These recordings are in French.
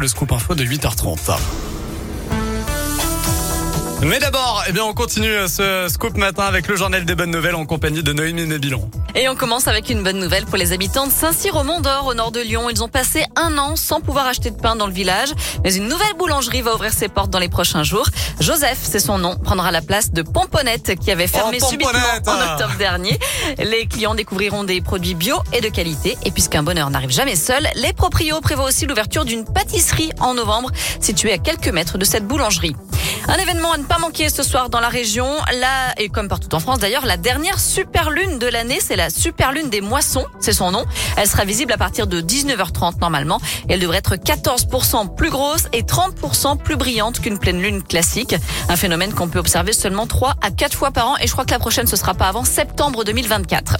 le scoop info de 8h30. Mais d'abord, eh bien, on continue ce scoop matin avec le journal des bonnes nouvelles en compagnie de Noémie Mébilon. Et on commence avec une bonne nouvelle pour les habitants de Saint-Cyr au Mont-d'Or, au nord de Lyon. Ils ont passé un an sans pouvoir acheter de pain dans le village. Mais une nouvelle boulangerie va ouvrir ses portes dans les prochains jours. Joseph, c'est son nom, prendra la place de Pomponnette qui avait fermé Oh, subitement en octobre dernier. Les clients découvriront des produits bio et de qualité. Et puisqu'un bonheur n'arrive jamais seul, les proprios prévoient aussi l'ouverture d'une pâtisserie en novembre, située à quelques mètres de cette boulangerie. Un événement à ne pas manquer ce soir dans la région. Là, et comme partout en France d'ailleurs, la dernière super lune de l'année, c'est la super lune des moissons, c'est son nom. Elle sera visible à partir de 19h30 normalement. Elle devrait être 14% plus grosse et 30% plus brillante qu'une pleine lune classique. Un phénomène qu'on peut observer seulement 3 à 4 fois par an. Et je crois que la prochaine, ce sera pas avant septembre 2024.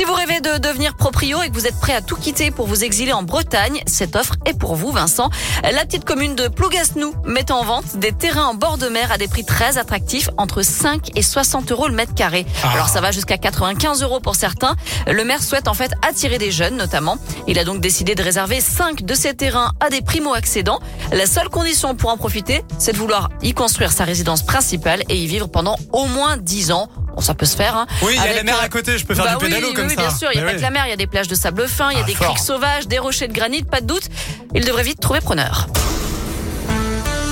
Si vous rêvez de devenir proprio et que vous êtes prêt à tout quitter pour vous exiler en Bretagne, cette offre est pour vous, Vincent. La petite commune de Plougasnou met en vente des terrains en bord de mer à des prix très attractifs, entre 5 et 60 euros le mètre carré. Ah. Alors ça va jusqu'à 95 euros pour certains. Le maire souhaite en fait attirer des jeunes, notamment. Il a donc décidé de réserver 5 de ces terrains à des primo-accédants. La seule condition pour en profiter, c'est de vouloir y construire sa résidence principale et y vivre pendant au moins 10 ans. Bon, ça peut se faire. Hein. Oui, il y a Avec, la mer euh, à côté, je peux faire bah du oui, pédalo oui, comme oui, ça. bien sûr, il n'y a pas oui. que la mer, il y a des plages de sable fin, il y a Ah, des fort. criques sauvages, des rochers de granit, pas de doute. Il devrait vite trouver preneur.